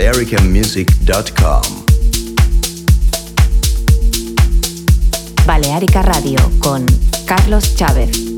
balearicamusic.com. Balearica Radio con Carlos Chávez.